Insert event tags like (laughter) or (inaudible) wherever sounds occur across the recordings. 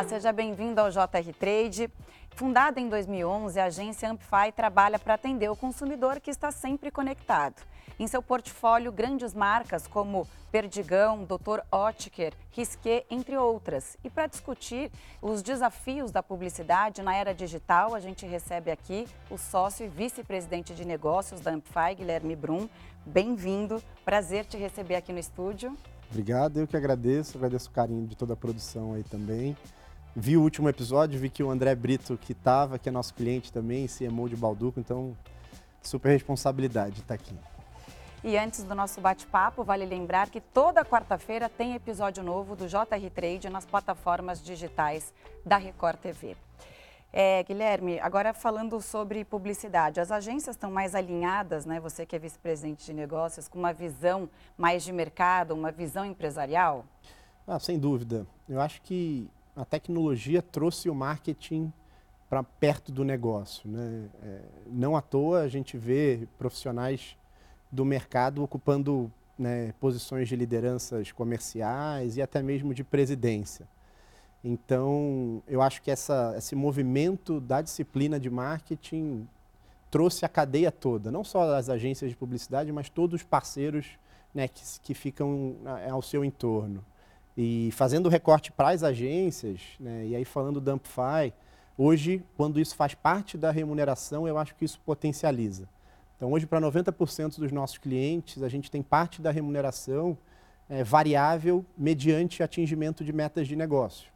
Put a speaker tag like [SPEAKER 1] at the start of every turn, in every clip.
[SPEAKER 1] Olá, seja bem-vindo ao JR Trade. Fundada em 2011, a agência Amplify trabalha para atender o consumidor que está sempre conectado. Em seu portfólio, grandes marcas como Perdigão, Dr. Oetker, Risqué, entre outras. E para discutir os desafios da publicidade na era digital, a gente recebe aqui o sócio e vice-presidente de negócios da Amplify, Guilherme Brum. Bem-vindo, prazer te receber aqui no estúdio.
[SPEAKER 2] Obrigado, eu que agradeço, agradeço o carinho de toda a produção aí também. Vi o último episódio, vi que o André Brito, que estava, que é nosso cliente também, CMO de Balduco, então super responsabilidade estar tá aqui.
[SPEAKER 1] E antes do nosso bate-papo, vale lembrar que toda quarta-feira tem episódio novo do JR Trade nas plataformas digitais da Record TV. É, Guilherme, agora falando sobre publicidade, as agências estão mais alinhadas, né? Você que é vice-presidente de negócios, com uma visão mais de mercado, uma visão empresarial?
[SPEAKER 2] Ah, sem dúvida. Eu acho que a tecnologia trouxe o marketing para perto do negócio. Né? É, não à toa a gente vê profissionais do mercado ocupando né, posições de lideranças comerciais e até mesmo de presidência. Então, eu acho que essa, esse movimento da disciplina de marketing trouxe a cadeia toda, não só as agências de publicidade, mas todos os parceiros né, que, que ficam ao seu entorno. E fazendo recorte para as agências, né, e aí falando da Amplify, hoje, quando isso faz parte da remuneração, eu acho que isso potencializa. Então, hoje, para 90% dos nossos clientes, a gente tem parte da remuneração é, variável mediante atingimento de metas de negócio.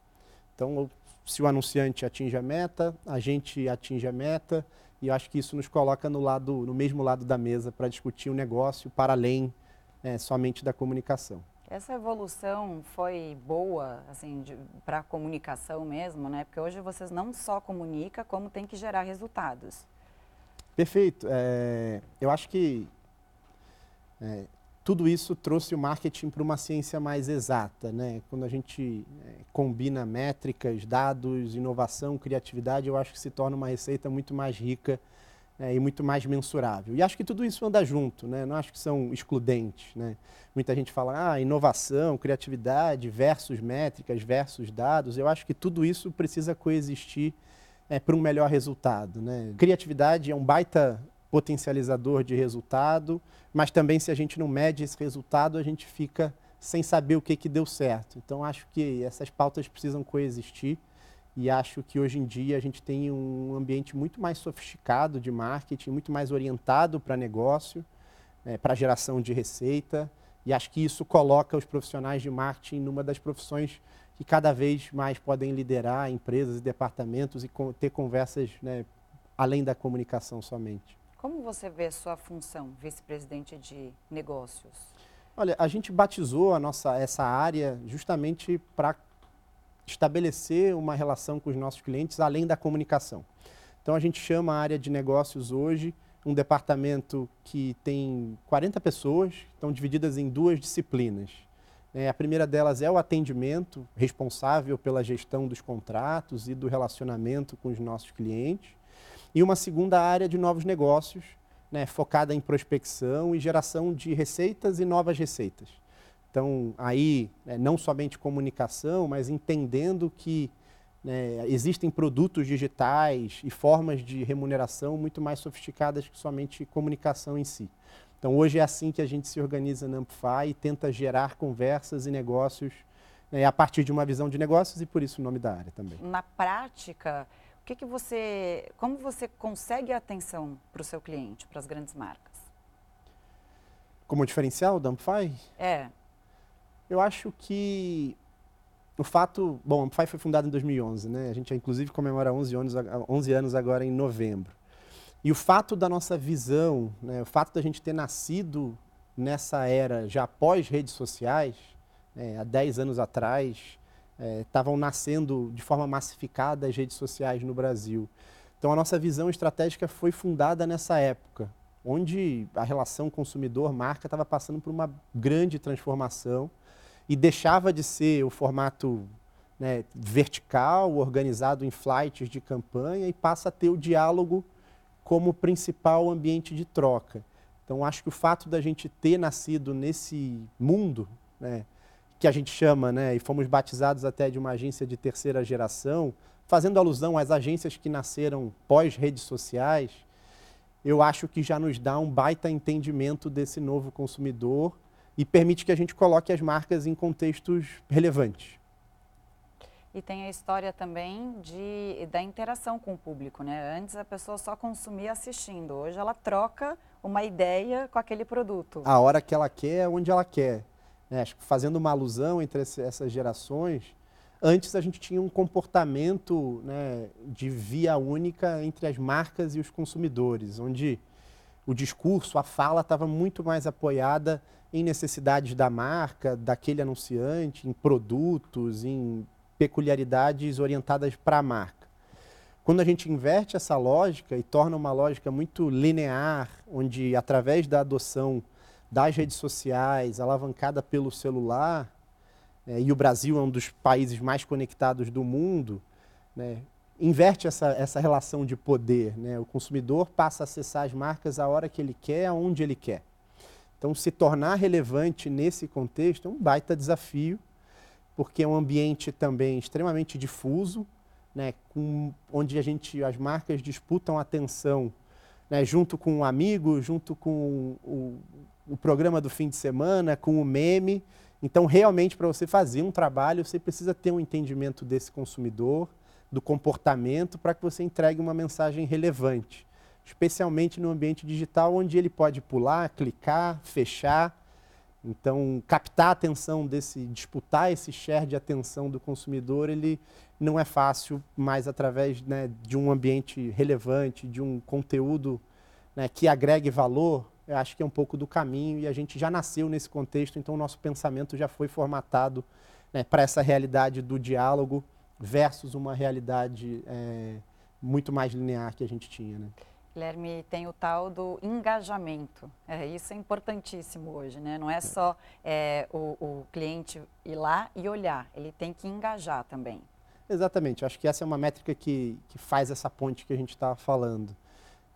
[SPEAKER 2] Então, se o anunciante atinge a meta, a gente atinge a meta, e eu acho que isso nos coloca no, lado, no mesmo lado da mesa para discutir o negócio para além é, somente da comunicação.
[SPEAKER 1] Essa evolução foi boa, assim, para a comunicação mesmo, né? Porque hoje vocês não só comunicam, como tem que gerar resultados.
[SPEAKER 2] Perfeito. É, eu acho que é, tudo isso trouxe o marketing para uma ciência mais exata. Né? Quando a gente é, combina métricas, dados, inovação, criatividade, eu acho que se torna uma receita muito mais rica é, e muito mais mensurável. E acho que tudo isso anda junto, né? não acho que são excludentes. Né? Muita gente fala, ah, inovação, criatividade versus métricas versus dados. Eu acho que tudo isso precisa coexistir é, para um melhor resultado. Né? Criatividade é um baita potencializador de resultado, mas também se a gente não mede esse resultado, a gente fica sem saber o que, que deu certo. Então acho que essas pautas precisam coexistir e acho que hoje em dia a gente tem um ambiente muito mais sofisticado de marketing, muito mais orientado para negócio, é, para geração de receita e acho que isso coloca os profissionais de marketing numa das profissões que cada vez mais podem liderar empresas e departamentos e ter conversas né, além da comunicação somente.
[SPEAKER 1] Como você vê a sua função, vice-presidente de negócios?
[SPEAKER 2] Olha, a gente batizou a nossa, essa área justamente para estabelecer uma relação com os nossos clientes além da comunicação. Então a gente chama a área de negócios hoje um departamento que tem 40 pessoas, estão divididas em duas disciplinas. É, a primeira delas é o atendimento, responsável pela gestão dos contratos e do relacionamento com os nossos clientes. E uma segunda área de novos negócios, né, focada em prospecção e geração de receitas e novas receitas. Então, aí, né, não somente comunicação, mas entendendo que né, existem produtos digitais e formas de remuneração muito mais sofisticadas que somente comunicação em si. Então, hoje é assim que a gente se organiza na Amplify e tenta gerar conversas e negócios né, a partir de uma visão de negócios e por isso o nome da área também.
[SPEAKER 1] Na prática, o que, que você, como você consegue a atenção para o seu cliente, para as grandes marcas?
[SPEAKER 2] Como diferencial da Amplify?
[SPEAKER 1] É.
[SPEAKER 2] Eu acho que o fato, bom, a Amplify foi fundada em 2011, né? A gente inclusive comemora 11 anos, 11 anos agora em novembro. E o fato da nossa visão, né, o fato da gente ter nascido nessa era já após redes sociais, né, há 10 anos atrás, estavam é, nascendo de forma massificada as redes sociais no Brasil. Então a nossa visão estratégica foi fundada nessa época, onde a relação consumidor-marca estava passando por uma grande transformação e deixava de ser o formato né, vertical, organizado em flights de campanha, e passa a ter o diálogo como principal ambiente de troca. Então, acho que o fato da gente ter nascido nesse mundo, né, que a gente chama, né, e fomos batizados até de uma agência de terceira geração, fazendo alusão às agências que nasceram pós-redes sociais, eu acho que já nos dá um baita entendimento desse novo consumidor e permite que a gente coloque as marcas em contextos relevantes.
[SPEAKER 1] E tem a história também de, da interação com o público, né? Antes a pessoa só consumia assistindo, hoje ela troca uma ideia com aquele produto.
[SPEAKER 2] A hora que ela quer, onde ela quer. É, acho que fazendo uma alusão entre essas gerações, antes a gente tinha um comportamento né, de via única entre as marcas e os consumidores, onde o discurso, a fala estava muito mais apoiada em necessidades da marca, daquele anunciante, em produtos, em peculiaridades orientadas para a marca. Quando a gente inverte essa lógica e torna uma lógica muito linear, onde através da adoção das redes sociais, alavancada pelo celular, é, e o Brasil é um dos países mais conectados do mundo, né, inverte essa, essa relação de poder. Né? O consumidor passa a acessar as marcas a hora que ele quer, aonde ele quer. Então, se tornar relevante nesse contexto é um baita desafio, porque é um ambiente também extremamente difuso, né, com, onde a gente, as marcas disputam atenção né, junto com um amigo, junto com o, o programa do fim de semana, com o meme. Então, realmente, para você fazer um trabalho, você precisa ter um entendimento desse consumidor, do comportamento, para que você entregue uma mensagem relevante, especialmente no ambiente digital, onde ele pode pular, clicar, fechar então, captar a atenção desse, disputar esse share de atenção do consumidor, ele não é fácil, mas através né, de um ambiente relevante, de um conteúdo né, que agregue valor, eu acho que é um pouco do caminho e a gente já nasceu nesse contexto, então o nosso pensamento já foi formatado né, para essa realidade do diálogo versus uma realidade é, muito mais linear que a gente tinha.
[SPEAKER 1] Guilherme, tem o tal do engajamento. É, isso é importantíssimo hoje, né? Não é só é, o, o, cliente ir lá e olhar, ele tem que engajar também.
[SPEAKER 2] Exatamente, acho que essa é uma métrica que, que faz essa ponte que a gente estava falando.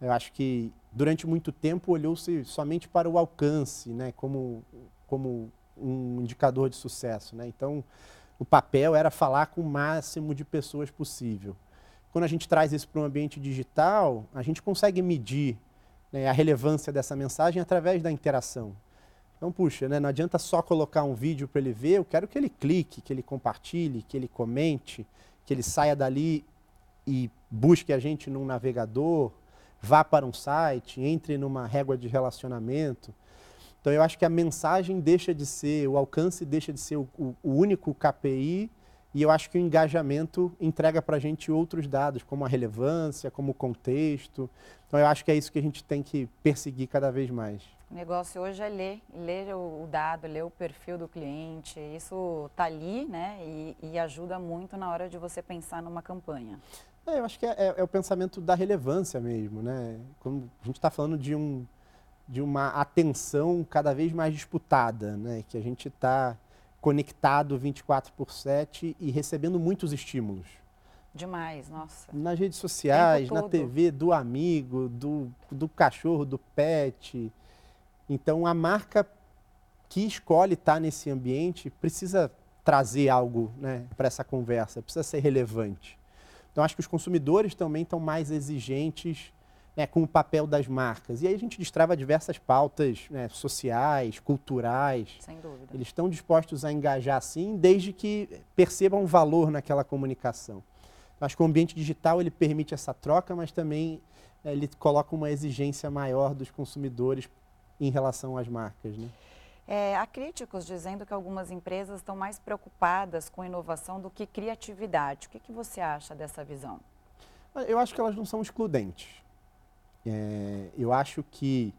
[SPEAKER 2] Eu acho que durante muito tempo olhou-se somente para o alcance, né? Como, como um indicador de sucesso, né? Então, o papel era falar com o máximo de pessoas possível. Quando a gente traz isso para um ambiente digital, a gente consegue medir né, a relevância dessa mensagem através da interação. Então, puxa, né, não adianta só colocar um vídeo para ele ver, eu quero que ele clique, que ele compartilhe, que ele comente, que ele saia dali e busque a gente num navegador, vá para um site, entre numa régua de relacionamento. Então, eu acho que a mensagem deixa de ser, o alcance deixa de ser o, o, único KPI e eu acho que o engajamento entrega para a gente outros dados, como a relevância, como o contexto. Então, eu acho que é isso que a gente tem que perseguir cada vez mais.
[SPEAKER 1] O negócio hoje é ler, ler o dado, ler o perfil do cliente. Isso está ali né, e, e, ajuda muito na hora de você pensar numa campanha.
[SPEAKER 2] É, eu acho que é, é, é, o pensamento da relevância mesmo. Né? A gente está falando de, um, de uma atenção cada vez mais disputada, né? que a gente está conectado 24 por 7 e recebendo muitos estímulos.
[SPEAKER 1] Demais, nossa.
[SPEAKER 2] Nas redes sociais, na TV, do amigo, do, do cachorro, do pet. Então, a marca que escolhe estar nesse ambiente precisa trazer algo né, para essa conversa, precisa ser relevante. Então, acho que os consumidores também estão mais exigentes né, com o papel das marcas. E aí a gente destrava diversas pautas né, sociais, culturais.
[SPEAKER 1] Sem dúvida.
[SPEAKER 2] Eles estão dispostos a engajar sim, desde que percebam valor naquela comunicação. Acho que o ambiente digital ele permite essa troca, mas também é, ele coloca uma exigência maior dos consumidores em relação às marcas. Né?
[SPEAKER 1] É, há críticos dizendo que algumas empresas estão mais preocupadas com inovação do que criatividade. O que, que você acha dessa visão?
[SPEAKER 2] Eu acho que elas não são excludentes. É, eu acho que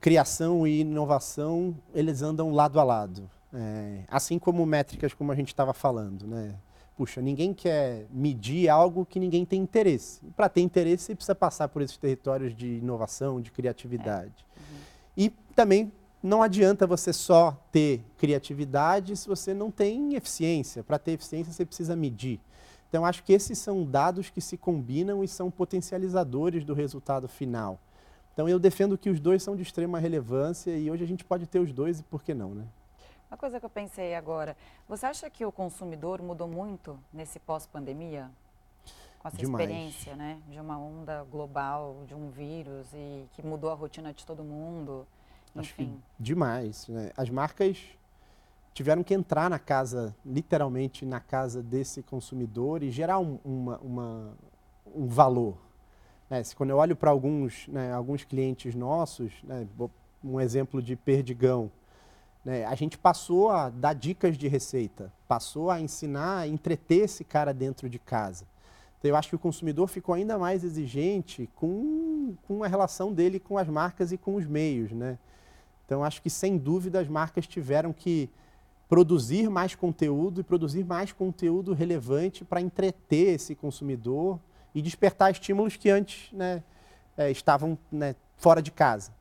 [SPEAKER 2] criação e inovação, eles andam lado a lado. É, assim como métricas, como a gente estava falando, né? Puxa, ninguém quer medir algo que ninguém tem interesse. Para ter interesse, você precisa passar por esses territórios de inovação, de criatividade. É. Uhum. E também não adianta você só ter criatividade se você não tem eficiência. Para ter eficiência, você precisa medir. Então, acho que esses são dados que se combinam e são potencializadores do resultado final. Então, eu defendo que os dois são de extrema relevância e hoje a gente pode ter os dois e por que não, né?
[SPEAKER 1] Uma coisa que eu pensei agora, você acha que o consumidor mudou muito nesse pós-pandemia? Com essa Demais. experiência, né? De uma onda global, de um vírus e que mudou a rotina de todo mundo. Enfim.
[SPEAKER 2] demais. Né? As marcas tiveram que entrar na casa, literalmente na casa desse consumidor e gerar um, uma, uma, um valor. Né? Se, quando eu olho para alguns, né, alguns clientes nossos, né, um exemplo de perdigão, né? A gente passou a dar dicas de receita, passou a ensinar, a entreter esse cara dentro de casa. Então, eu acho que o consumidor ficou ainda mais exigente com, com a relação dele com as marcas e com os meios. Né? Então, acho que, sem dúvida, as marcas tiveram que produzir mais conteúdo e produzir mais conteúdo relevante para entreter esse consumidor e despertar estímulos que antes né, é, estavam né, fora de casa.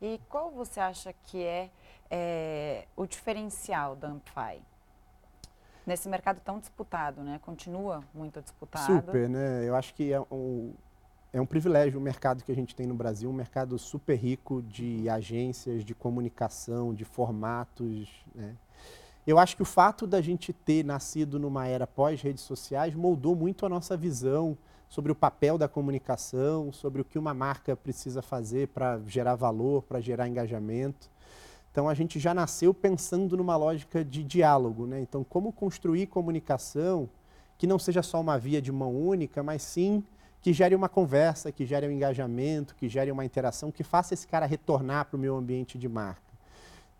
[SPEAKER 1] E qual você acha que é é, o diferencial da Amplify? Nesse mercado tão disputado, né? Continua muito disputado.
[SPEAKER 2] Super, né? Eu acho que é um, é um privilégio o mercado que a gente tem no Brasil, um mercado super rico de agências, de comunicação, de formatos, né? Eu acho que o fato da gente ter nascido numa era pós-redes sociais moldou muito a nossa visão sobre o papel da comunicação, sobre o que uma marca precisa fazer para gerar valor, para gerar engajamento. Então a gente já nasceu pensando numa lógica de diálogo, né? Então como construir comunicação que não seja só uma via de mão única, mas sim que gere uma conversa, que gere um engajamento, que gere uma interação, que faça esse cara retornar para o meu ambiente de marca.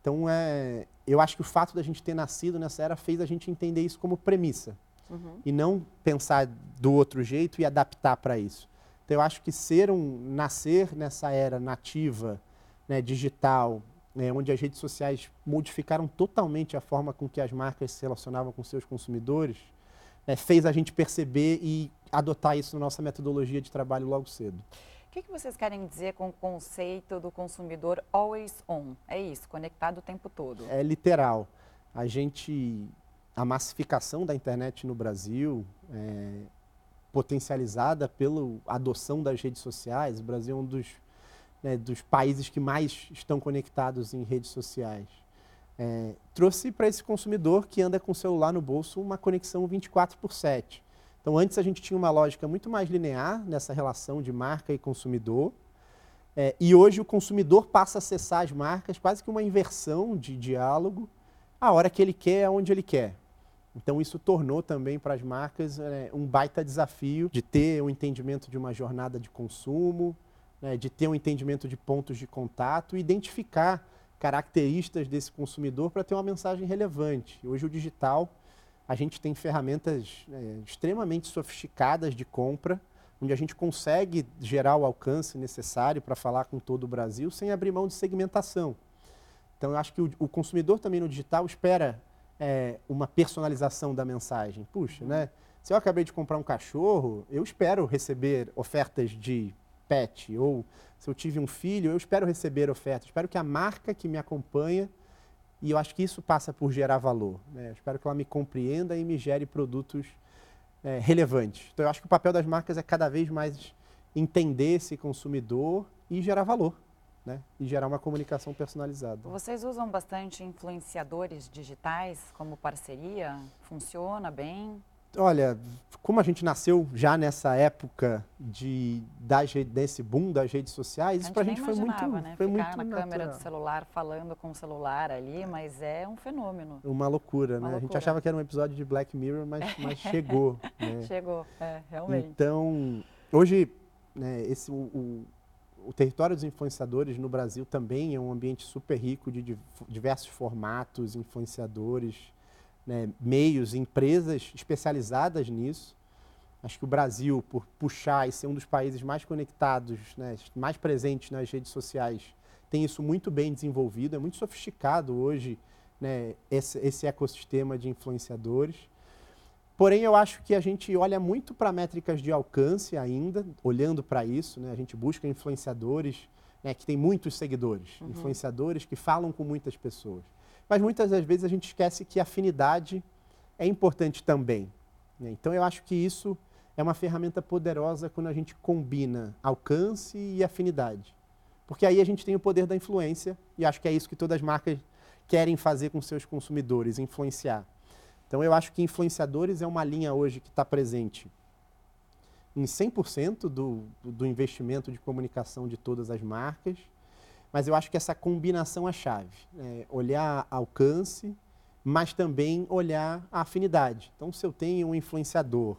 [SPEAKER 2] Então é, eu acho que o fato da gente ter nascido nessa era fez a gente entender isso como premissa uhum. e não pensar do outro jeito e adaptar para isso. Então eu acho que ser um nascer nessa era nativa, né, digital, né, onde as redes sociais modificaram totalmente a forma com que as marcas se relacionavam com seus consumidores, né, fez a gente perceber e adotar isso na nossa metodologia de trabalho logo cedo.
[SPEAKER 1] Que, que vocês querem dizer com o conceito do consumidor always on? É isso, conectado o tempo todo?
[SPEAKER 2] É literal. A gente, a massificação da internet no Brasil, é, potencializada pela adoção das redes sociais, o Brasil é um dos né, dos países que mais estão conectados em redes sociais. É, trouxe para esse consumidor que anda com o celular no bolso uma conexão 24 por 7. Então, antes a gente tinha uma lógica muito mais linear nessa relação de marca e consumidor. É, e hoje o consumidor passa a acessar as marcas, quase que uma inversão de diálogo, a hora que ele quer, aonde ele quer. Então, isso tornou também para as marcas é, um baita desafio de ter um entendimento de uma jornada de consumo, né, de ter um entendimento de pontos de contato identificar características desse consumidor para ter uma mensagem relevante. Hoje o digital, a gente tem ferramentas é, extremamente sofisticadas de compra, onde a gente consegue gerar o alcance necessário para falar com todo o Brasil sem abrir mão de segmentação. Então eu acho que o, o consumidor também no digital espera é, uma personalização da mensagem. Puxa, né? Se eu acabei de comprar um cachorro, eu espero receber ofertas de pet, ou se eu tive um filho, eu espero receber oferta, espero que a marca que me acompanha, e eu acho que isso passa por gerar valor. Né? Espero que ela me compreenda e me gere produtos é, relevantes. Então eu acho que o papel das marcas é cada vez mais entender esse consumidor e gerar valor. Né? E gerar uma comunicação personalizada.
[SPEAKER 1] Vocês usam bastante influenciadores digitais como parceria? Funciona bem?
[SPEAKER 2] Olha, como a gente nasceu já nessa época de das, desse boom das redes sociais, isso para a gente foi muito,
[SPEAKER 1] né?
[SPEAKER 2] foi
[SPEAKER 1] Ficar
[SPEAKER 2] muito
[SPEAKER 1] na natural. câmera do celular falando com o celular ali, mas é um fenômeno.
[SPEAKER 2] Uma loucura, Uma né? Loucura. A gente achava que era um episódio de Black Mirror, mas, (laughs) mas chegou. Né?
[SPEAKER 1] Chegou, é, realmente.
[SPEAKER 2] Então, hoje, né, esse, o, o, o território dos influenciadores no Brasil também é um ambiente super rico de diversos formatos, influenciadores né, meios, empresas especializadas nisso. Acho que o Brasil, por puxar e ser um dos países mais conectados, né, mais presentes nas redes sociais, tem isso muito bem desenvolvido, é muito sofisticado hoje né, esse, esse ecossistema de influenciadores. Porém, eu acho que a gente olha muito para métricas de alcance ainda, olhando para isso. Né? A gente busca influenciadores né, que têm muitos seguidores, uhum. influenciadores que falam com muitas pessoas. Mas muitas das vezes a gente esquece que afinidade é importante também. Né? Então eu acho que isso é uma ferramenta poderosa quando a gente combina alcance e afinidade. Porque aí a gente tem o poder da influência, e acho que é isso que todas as marcas querem fazer com seus consumidores, influenciar. Então eu acho que influenciadores é uma linha hoje que está presente em 100% do, do investimento de comunicação de todas as marcas, mas eu acho que essa combinação é chave. É olhar alcance, mas também olhar a afinidade. Então, se eu tenho um influenciador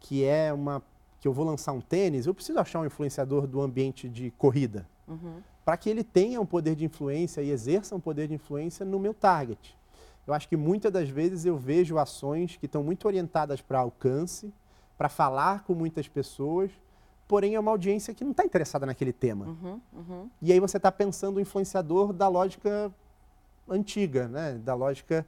[SPEAKER 2] que é uma que eu vou lançar um tênis, eu preciso achar um influenciador do ambiente de corrida, uhum. para que ele tenha um poder de influência e exerça um poder de influência no meu target. Eu acho que muitas das vezes eu vejo ações que estão muito orientadas para alcance, para falar com muitas pessoas, porém é uma audiência que não está interessada naquele tema. Uhum, uhum. E aí você está pensando o influenciador da lógica antiga, né? da lógica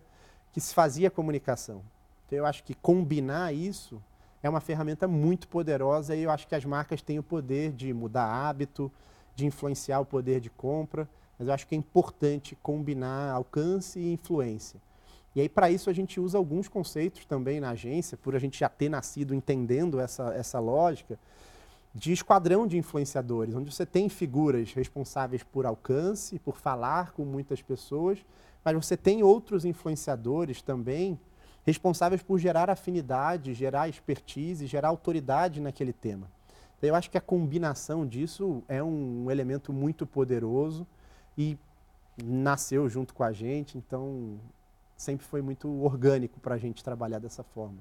[SPEAKER 2] que se fazia comunicação. Então eu acho que combinar isso é uma ferramenta muito poderosa e eu acho que as marcas têm o poder de mudar hábito, de influenciar o poder de compra, mas eu acho que é importante combinar alcance e influência. E aí, para isso, a gente usa alguns conceitos também na agência, por a gente já ter nascido entendendo essa, essa lógica, de esquadrão de influenciadores, onde você tem figuras responsáveis por alcance, por falar com muitas pessoas, mas você tem outros influenciadores também responsáveis por gerar afinidade, gerar expertise, gerar autoridade naquele tema. Então, eu acho que a combinação disso é um elemento muito poderoso e nasceu junto com a gente, então sempre foi muito orgânico para a gente trabalhar dessa forma.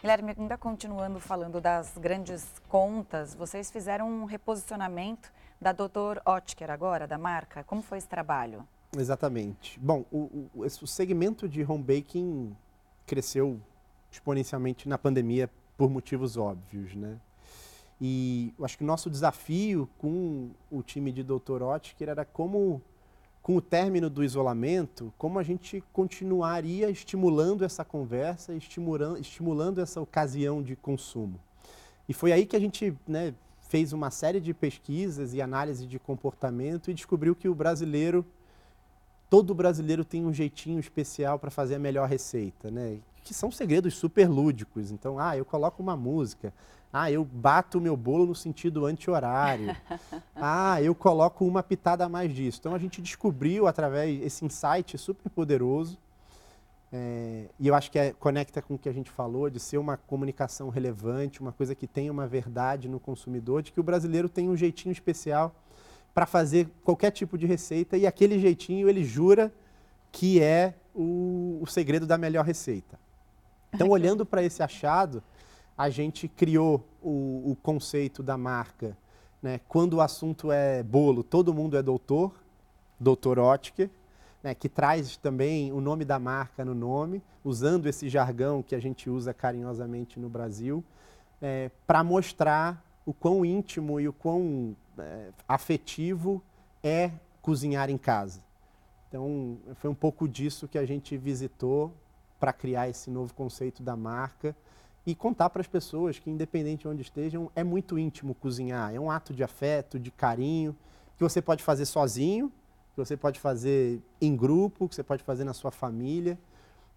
[SPEAKER 1] Guilherme, ainda continuando falando das grandes contas, vocês fizeram um reposicionamento da Dr. Otker agora, da marca. Como foi esse trabalho?
[SPEAKER 2] Exatamente. Bom, o, o, o segmento de home baking cresceu exponencialmente na pandemia por motivos óbvios, né? E eu acho que o nosso desafio com o time de Dr. Otker era como com o término do isolamento, como a gente continuaria estimulando essa conversa, estimulando, estimulando essa ocasião de consumo. E foi aí que a gente né, fez uma série de pesquisas e análise de comportamento e descobriu que o brasileiro, todo brasileiro tem um jeitinho especial para fazer a melhor receita, né? Que são segredos super lúdicos. Então, ah, eu coloco uma música, ah, eu bato o meu bolo no sentido anti-horário. (laughs) ah, eu coloco uma pitada a mais disso. Então a gente descobriu através desse insight super poderoso. É, e eu acho que é, conecta com o que a gente falou, de ser uma comunicação relevante, uma coisa que tenha uma verdade no consumidor, de que o brasileiro tem um jeitinho especial para fazer qualquer tipo de receita e aquele jeitinho ele jura que é o, o segredo da melhor receita. Então, olhando para esse achado, a gente criou o, o conceito da marca. Né? Quando o assunto é bolo, todo mundo é doutor, doutor Otker, né? que traz também o nome da marca no nome, usando esse jargão que a gente usa carinhosamente no Brasil, é, para mostrar o quão íntimo e o quão é, afetivo é cozinhar em casa. Então, foi um pouco disso que a gente visitou para criar esse novo conceito da marca e contar para as pessoas que, independente de onde estejam, é muito íntimo cozinhar. É um ato de afeto, de carinho, que você pode fazer sozinho, que você pode fazer em grupo, que você pode fazer na sua família.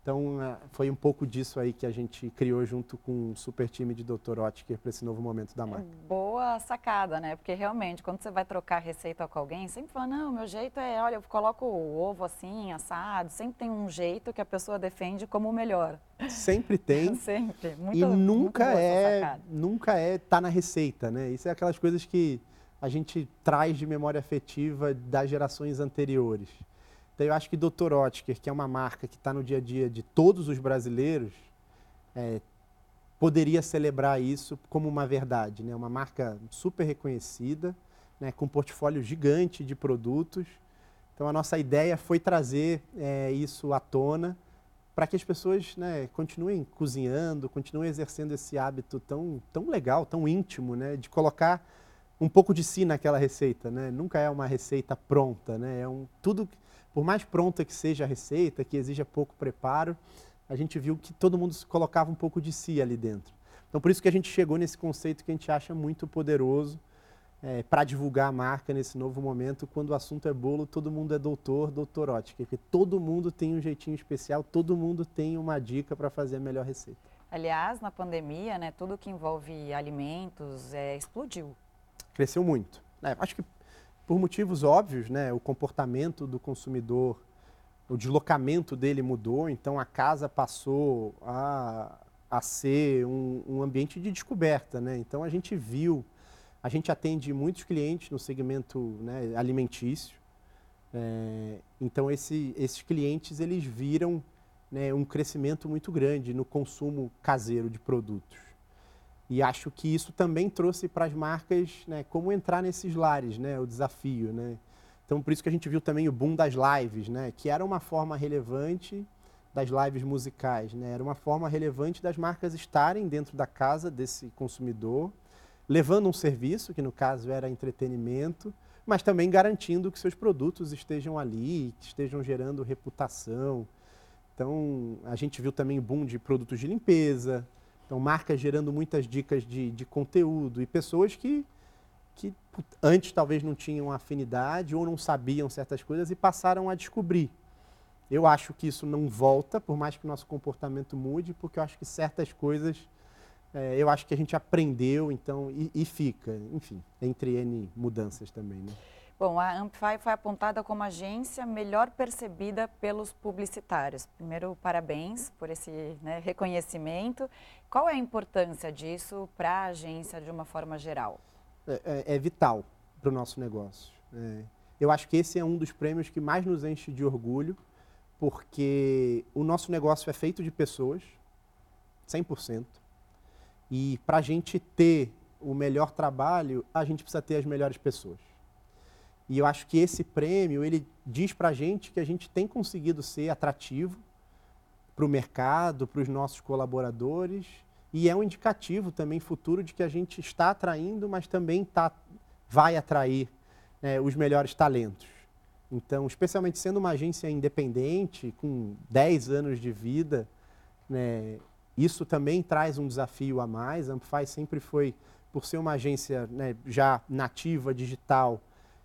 [SPEAKER 2] Então, é, foi um pouco disso aí que a gente criou junto com o super time de Dr. Otker para esse novo momento da marca.
[SPEAKER 1] É boa sacada, né? Porque realmente, quando você vai trocar receita com alguém, sempre fala, não, meu jeito é, olha, eu coloco o ovo assim, assado, sempre tem um jeito que a pessoa defende como o melhor.
[SPEAKER 2] Sempre tem. (laughs)
[SPEAKER 1] sempre.
[SPEAKER 2] Muito, e nunca muito é, nunca é tá na receita, né? Isso é aquelas coisas que a gente traz de memória afetiva das gerações anteriores. Então, eu acho que Dr. Otker, que é uma marca que está no dia a dia de todos os brasileiros, é, poderia celebrar isso como uma verdade. Né? Uma marca super reconhecida, né? com um portfólio gigante de produtos. Então, a nossa ideia foi trazer é, isso à tona para que as pessoas né, continuem cozinhando, continuem exercendo esse hábito tão, tão legal, tão íntimo, né, de colocar um pouco de si naquela receita. Né? Nunca é uma receita pronta, né? é um, tudo por mais pronta que seja a receita, que exija pouco preparo, a gente viu que todo mundo colocava um pouco de si ali dentro. Então, por isso que a gente chegou nesse conceito que a gente acha muito poderoso é, para divulgar a marca nesse novo momento. Quando o assunto é bolo, todo mundo é doutor, doutorote, porque todo mundo tem um jeitinho especial, todo mundo tem uma dica para fazer a melhor receita.
[SPEAKER 1] Aliás, na pandemia, né, tudo que envolve alimentos é, explodiu.
[SPEAKER 2] Cresceu muito. É, acho que por motivos óbvios, né, o comportamento do consumidor o deslocamento dele mudou, então a casa passou a, a ser um, um ambiente de descoberta. Né? Então a gente viu, a gente atende muitos clientes no segmento né, alimentício. É, então esse, esses clientes eles viram né, um crescimento muito grande no consumo caseiro de produtos. E acho que isso também trouxe para as marcas né, como entrar nesses lares, né, o desafio. Né? Então, por isso que a gente viu também o boom das lives, né, que era uma forma relevante das lives musicais. Né? Era uma forma relevante das marcas estarem dentro da casa desse consumidor, levando um serviço, que no caso era entretenimento, mas também garantindo que seus produtos estejam ali, que estejam gerando reputação. Então, a gente viu também o boom de produtos de limpeza, então, marcas gerando muitas dicas de, de conteúdo e pessoas que, que antes talvez não tinham afinidade ou não sabiam certas coisas e passaram a descobrir. Eu acho que isso não volta, por mais que o nosso comportamento mude, porque eu acho que certas coisas é, eu acho que a gente aprendeu então e, e, fica, enfim, entre N mudanças também. Né?
[SPEAKER 1] Bom, a Amplify foi apontada como agência melhor percebida pelos publicitários. Primeiro, parabéns por esse né, reconhecimento. Qual é a importância disso para a agência de uma forma geral?
[SPEAKER 2] É, é, é vital para o nosso negócio. É, eu acho que esse é um dos prêmios que mais nos enche de orgulho, porque o nosso negócio é feito de pessoas, 100%. E para a gente ter o melhor trabalho, a gente precisa ter as melhores pessoas. E eu acho que esse prêmio, ele diz para a gente que a gente tem conseguido ser atrativo para o mercado, para os nossos colaboradores, e é um indicativo também futuro de que a gente está atraindo, mas também tá, vai atrair né, os melhores talentos. Então, especialmente sendo uma agência independente, com 10 anos de vida, né, isso também traz um desafio a mais. A Amplify sempre foi, por ser uma agência né, já nativa, digital,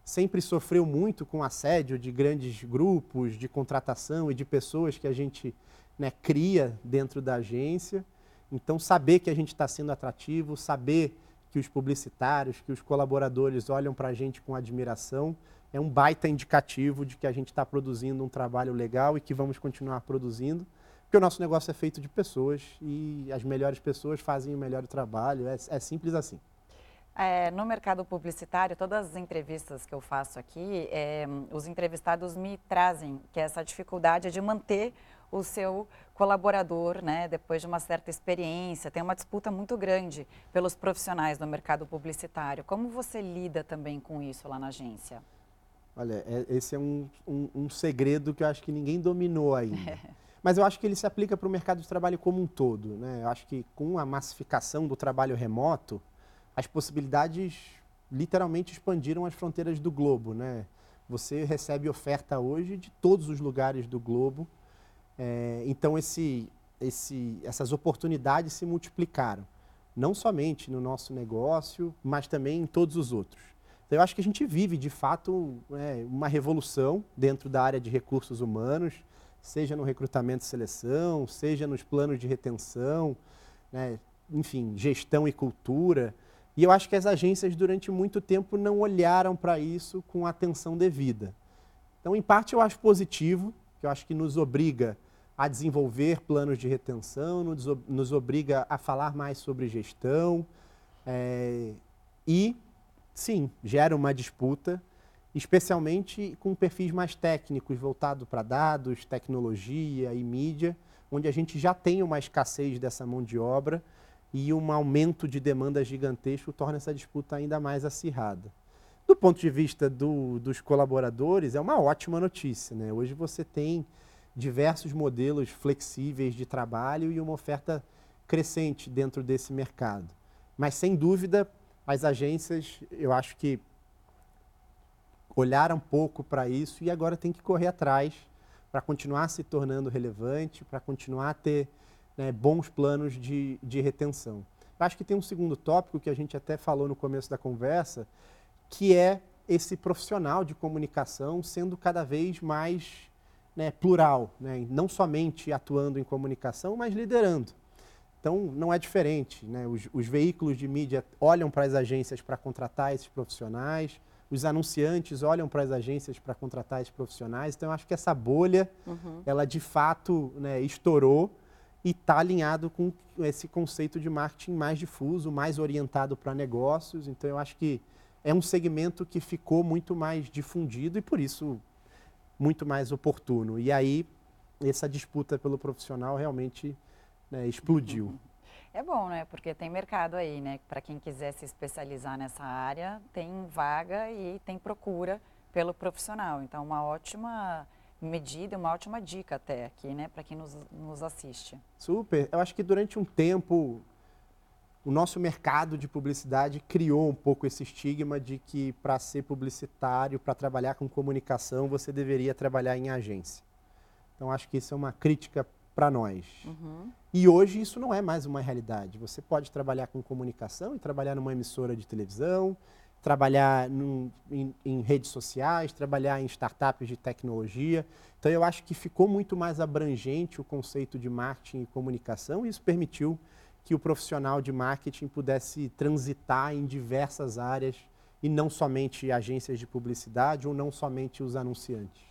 [SPEAKER 2] sempre sofreu muito com assédio de grandes grupos de contratação e de pessoas que a gente né, cria dentro da agência. Então, saber que a gente está sendo atrativo, saber que os publicitários, que os colaboradores olham para a gente com admiração, é um baita indicativo de que a gente está produzindo um trabalho legal e que vamos continuar produzindo, porque o nosso negócio é feito de pessoas e as melhores pessoas fazem o melhor trabalho, é, é simples assim.
[SPEAKER 1] É, no mercado publicitário, todas as entrevistas que eu faço aqui, é, os entrevistados me trazem que essa dificuldade de manter o seu colaborador, né, depois de uma certa experiência, tem uma disputa muito grande pelos profissionais do mercado publicitário. Como você lida também com isso lá na agência?
[SPEAKER 2] Olha, é, esse é um, um, um, segredo que eu acho que ninguém dominou ainda. (laughs) Mas eu acho que ele se aplica para o mercado de trabalho como um todo. Né? Eu acho que com a massificação do trabalho remoto, as possibilidades literalmente expandiram as fronteiras do globo, né? Você recebe oferta hoje de todos os lugares do globo, é, então esse, esse, essas oportunidades se multiplicaram, não somente no nosso negócio, mas também em todos os outros. Então, eu acho que a gente vive, de fato, é, uma revolução dentro da área de recursos humanos, seja no recrutamento e seleção, seja nos planos de retenção, né, enfim, gestão e cultura. E eu acho que as agências, durante muito tempo, não olharam para isso com atenção devida. Então, em parte, eu acho positivo, que eu acho que nos obriga a desenvolver planos de retenção, nos, obriga a falar mais sobre gestão. É, e, sim, gera uma disputa, especialmente com perfis mais técnicos, voltado para dados, tecnologia e mídia, onde a gente já tem uma escassez dessa mão de obra e um aumento de demanda gigantesco torna essa disputa ainda mais acirrada. Do ponto de vista do, dos colaboradores, é uma ótima notícia. Né? Hoje você tem diversos modelos flexíveis de trabalho e uma oferta crescente dentro desse mercado. Mas, sem dúvida, as agências, eu acho que olharam um pouco para isso e agora tem que correr atrás para continuar se tornando relevante, para continuar a ter né, bons planos de, de retenção. Acho que tem um segundo tópico que a gente até falou no começo da conversa, que é esse profissional de comunicação sendo cada vez mais né, plural, né, não somente atuando em comunicação, mas liderando. Então, não é diferente. Né? Os, os veículos de mídia olham para as agências para contratar esses profissionais, os anunciantes olham para as agências para contratar esses profissionais. Então, eu acho que essa bolha, uhum. ela de fato né, estourou e está alinhado com esse conceito de marketing mais difuso, mais orientado para negócios. Então, eu acho que é um segmento que ficou muito mais difundido e, por isso, muito mais oportuno. E aí, essa disputa pelo profissional realmente né, explodiu.
[SPEAKER 1] É bom, né? Porque tem mercado aí, né? Para quem quiser se especializar nessa área, tem vaga e tem procura pelo profissional. Então, uma ótima medida, uma ótima dica até aqui, né? Para quem nos, nos assiste.
[SPEAKER 2] Super. Eu acho que durante um tempo o nosso mercado de publicidade criou um pouco esse estigma de que para ser publicitário, para trabalhar com comunicação, você deveria trabalhar em agência. Então, acho que isso é uma crítica para nós. Uhum. E hoje isso não é mais uma realidade. Você pode trabalhar com comunicação e trabalhar numa emissora de televisão, trabalhar em, em, redes sociais, trabalhar em startups de tecnologia. Então eu acho que ficou muito mais abrangente o conceito de marketing e comunicação e isso permitiu que o profissional de marketing pudesse transitar em diversas áreas e não somente agências de publicidade ou não somente os anunciantes.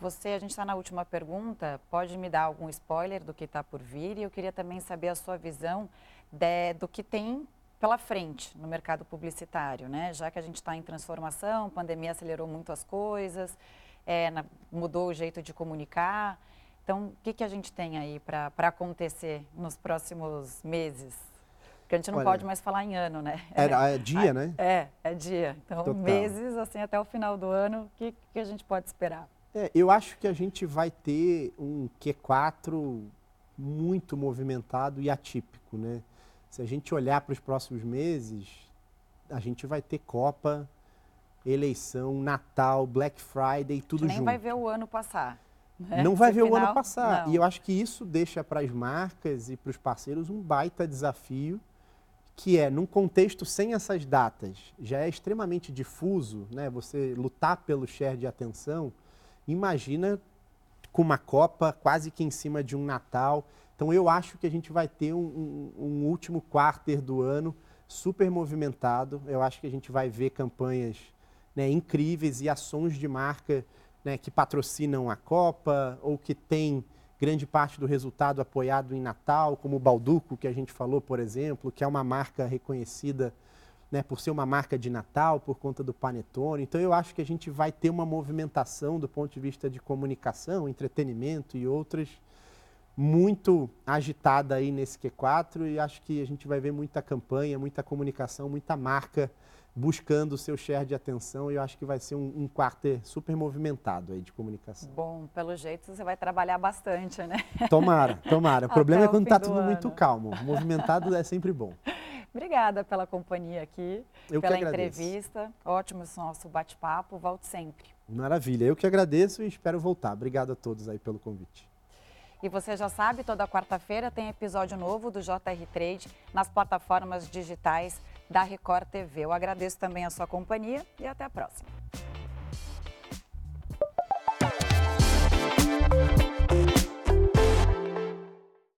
[SPEAKER 1] Você, a gente está na última pergunta, pode me dar algum spoiler do que está por vir? E eu queria também saber a sua visão de, do que tem pela frente no mercado publicitário, né? Já que a gente está em transformação, a pandemia acelerou muito as coisas, é, na, mudou o jeito de comunicar. Então, o que, que a gente tem aí para acontecer nos próximos meses? Porque a gente não
[SPEAKER 2] Olha,
[SPEAKER 1] pode mais falar em ano, né?
[SPEAKER 2] É, é dia, né? (laughs)
[SPEAKER 1] É, é dia. Então, Total. meses, assim, até o final do ano, o que, que a gente pode esperar?
[SPEAKER 2] É, eu acho que a gente vai ter um Q4 muito movimentado e atípico, né? Se a gente olhar para os próximos meses, a gente vai ter Copa, eleição, Natal, Black Friday, tudo nem
[SPEAKER 1] junto. Nem vai ver o ano passar. Né?
[SPEAKER 2] Não vai ver final, o ano passar. Não. E eu acho que isso deixa para as marcas e para os parceiros um baita desafio, que é, num contexto sem essas datas, já é extremamente difuso, né? Você lutar pelo share de atenção, Imagina com uma Copa quase que em cima de um Natal. Então eu acho que a gente vai ter um, um, um último quarter do ano super movimentado. Eu acho que a gente vai ver campanhas né, incríveis e ações de marca né, que patrocinam a Copa ou que tem grande parte do resultado apoiado em Natal, como o Balduco, que a gente falou, por exemplo, que é uma marca reconhecida né, por ser uma marca de Natal, por conta do Panetone. Então eu acho que a gente vai ter uma movimentação do ponto de vista de comunicação, entretenimento e outras muito agitada aí nesse Q4 e acho que a gente vai ver muita campanha, muita comunicação, muita marca buscando o seu share de atenção e eu acho que vai ser um, um quarter super movimentado aí de comunicação.
[SPEAKER 1] Bom, pelo jeito você vai trabalhar bastante, né?
[SPEAKER 2] Tomara, tomara. O (laughs) problema é quando está tudo ano. muito calmo. (laughs) Movimentado é sempre bom.
[SPEAKER 1] Obrigada pela companhia aqui, Eu pela entrevista. Ótimo esse nosso bate-papo. Volte sempre.
[SPEAKER 2] Maravilha. Eu que agradeço e espero voltar. Obrigado a todos aí pelo convite.
[SPEAKER 1] E você já sabe, toda quarta-feira tem episódio novo do JR Trade nas plataformas digitais da Record TV. Eu agradeço também a sua companhia e até a próxima.